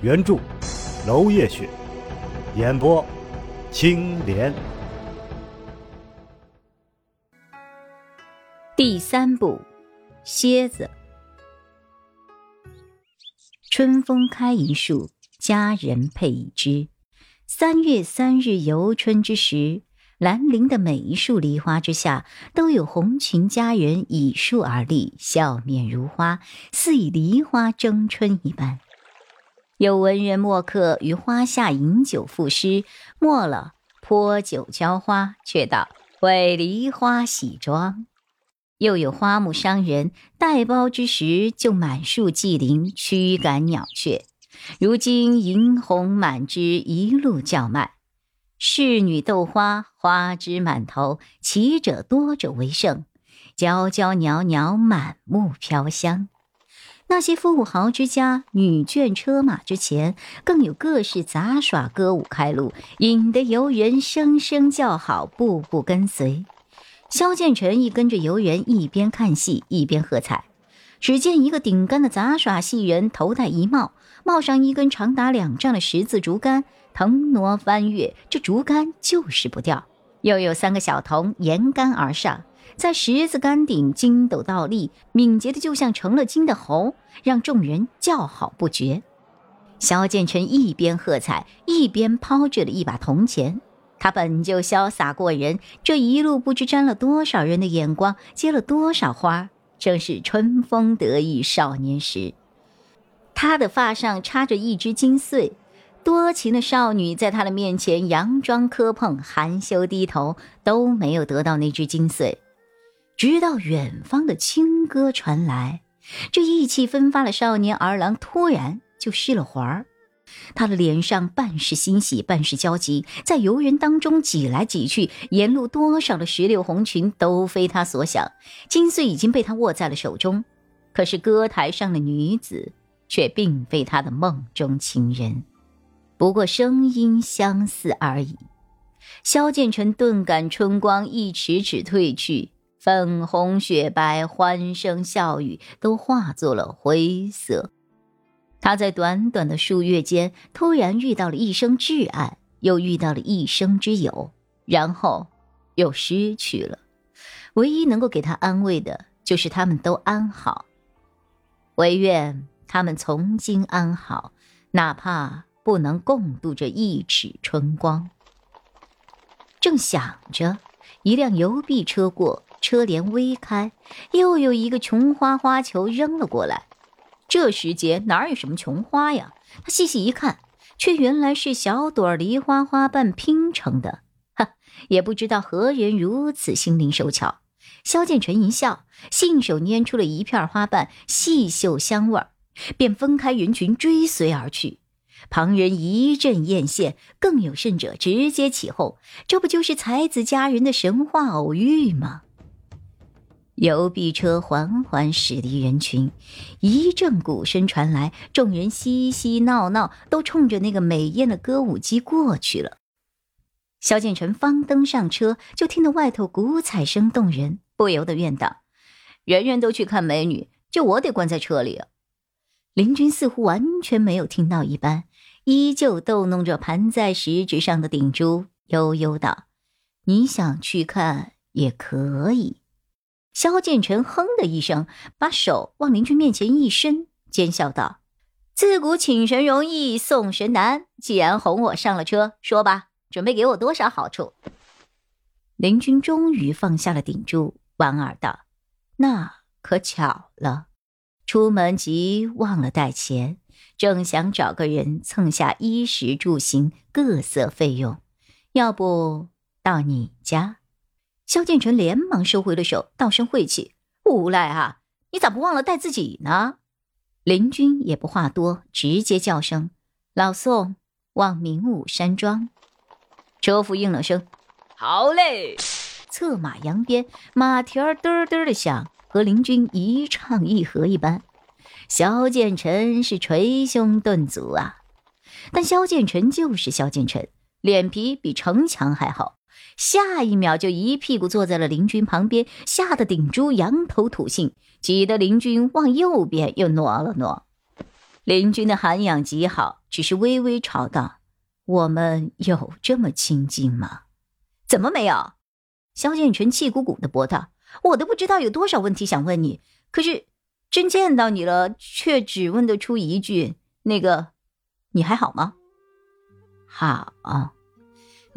原著楼夜雪，演播青莲。第三部，蝎子。春风开一树，佳人配一枝。三月三日游春之时，兰陵的每一树梨花之下，都有红裙佳人倚树而立，笑面如花，似以梨花争春一般。有文人墨客于花下饮酒赋诗，没了泼酒浇花，却道为梨花洗妆。又有花木商人带苞之时，就满树莿林驱赶鸟雀。如今银红满枝，一路叫卖。侍女斗花，花枝满头，奇者多者为胜。娇娇袅袅，满目飘香。那些富豪之家，女眷车马之前，更有各式杂耍歌舞开路，引得游人声声叫好，步步跟随。萧剑尘亦跟着游人一边看戏一边喝彩。只见一个顶杆的杂耍戏人，头戴一帽，帽上一根长达两丈的十字竹竿，腾挪翻越，这竹竿就是不掉。又有三个小童沿杆而上，在十字杆顶筋斗倒立，敏捷的就像成了精的猴，让众人叫好不绝。萧剑尘一边喝彩，一边抛掷了一把铜钱。他本就潇洒过人，这一路不知沾了多少人的眼光，接了多少花，正是春风得意少年时。他的发上插着一只金穗，多情的少女在他的面前佯装磕碰，含羞低头，都没有得到那只金穗。直到远方的清歌传来，这意气风发的少年儿郎突然就失了魂儿。他的脸上半是欣喜，半是焦急，在游人当中挤来挤去，沿路多少的石榴红裙都非他所想。金穗已经被他握在了手中，可是歌台上的女子却并非他的梦中情人，不过声音相似而已。萧剑尘顿感春光一尺尺褪去，粉红雪白，欢声笑语都化作了灰色。他在短短的数月间，突然遇到了一生挚爱，又遇到了一生之友，然后又失去了。唯一能够给他安慰的，就是他们都安好。唯愿他们从今安好，哪怕不能共度这一尺春光。正想着，一辆邮币车过，车帘微开，又有一个琼花花球扔了过来。这时节哪有什么琼花呀？他细细一看，却原来是小朵梨花花瓣拼成的。哈，也不知道何人如此心灵手巧。萧剑尘一笑，信手拈出了一片花瓣，细嗅香味儿，便分开人群追随而去。旁人一阵艳羡，更有甚者直接起哄：“这不就是才子佳人的神话偶遇吗？”邮币车缓缓驶离人群，一阵鼓声传来，众人嬉嬉闹闹，都冲着那个美艳的歌舞姬过去了。萧剑尘方登上车，就听得外头鼓彩声动人，不由得怨道：“人人都去看美女，就我得关在车里啊。”林君似乎完全没有听到一般，依旧逗弄着盘在食指上的顶珠，悠悠道：“你想去看也可以。”萧剑尘哼的一声，把手往林君面前一伸，奸笑道：“自古请神容易送神难。既然哄我上了车，说吧，准备给我多少好处？”林君终于放下了顶住，莞尔道：“那可巧了，出门急忘了带钱，正想找个人蹭下衣食住行各色费用，要不到你家？”萧剑尘连忙收回了手，道声晦气：“无赖啊，你咋不忘了带自己呢？”林君也不话多，直接叫声：“老宋望明武山庄，车夫应了声：“好嘞。”策马扬鞭，马蹄儿嘚嘚的响，和林军一唱一和一般。萧剑尘是捶胸顿足啊，但萧剑尘就是萧剑尘，脸皮比城墙还好。下一秒就一屁股坐在了林军旁边，吓得顶珠仰头吐信，挤得林军往右边又挪了挪。林军的涵养极好，只是微微吵道：“我们有这么亲近吗？怎么没有？”萧剑尘气鼓鼓的驳道：“我都不知道有多少问题想问你，可是真见到你了，却只问得出一句：那个，你还好吗？”好。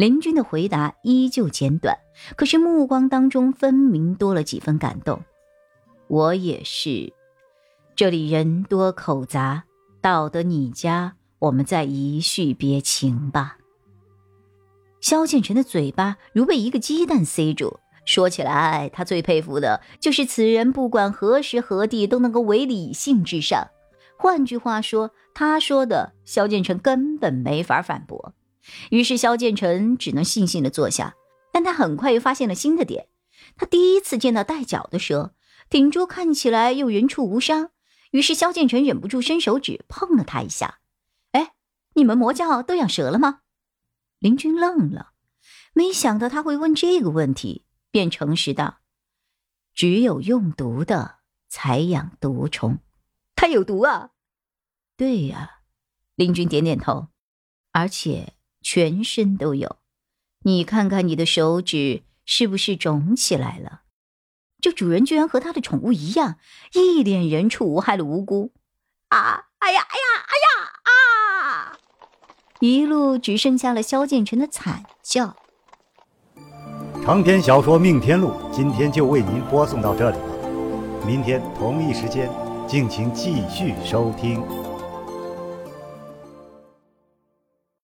林军的回答依旧简短，可是目光当中分明多了几分感动。我也是，这里人多口杂，到得你家，我们再一叙别情吧。萧剑尘的嘴巴如被一个鸡蛋塞住，说起来，他最佩服的就是此人，不管何时何地都能够为理性至上。换句话说，他说的，萧剑尘根本没法反驳。于是萧建成只能悻悻地坐下，但他很快又发现了新的点。他第一次见到带脚的蛇，顶珠看起来又人畜无伤。于是萧建成忍不住伸手指碰了他一下。哎，你们魔教都养蛇了吗？林君愣了，没想到他会问这个问题，便诚实道：“只有用毒的才养毒虫。它有毒啊？”“对呀。”林君点点头，而且。全身都有，你看看你的手指是不是肿起来了？这主人居然和他的宠物一样，一脸人畜无害的无辜。啊！哎呀！哎呀！哎呀！啊！一路只剩下了萧剑尘的惨叫。长篇小说《命天录》今天就为您播送到这里了，明天同一时间敬请继续收听。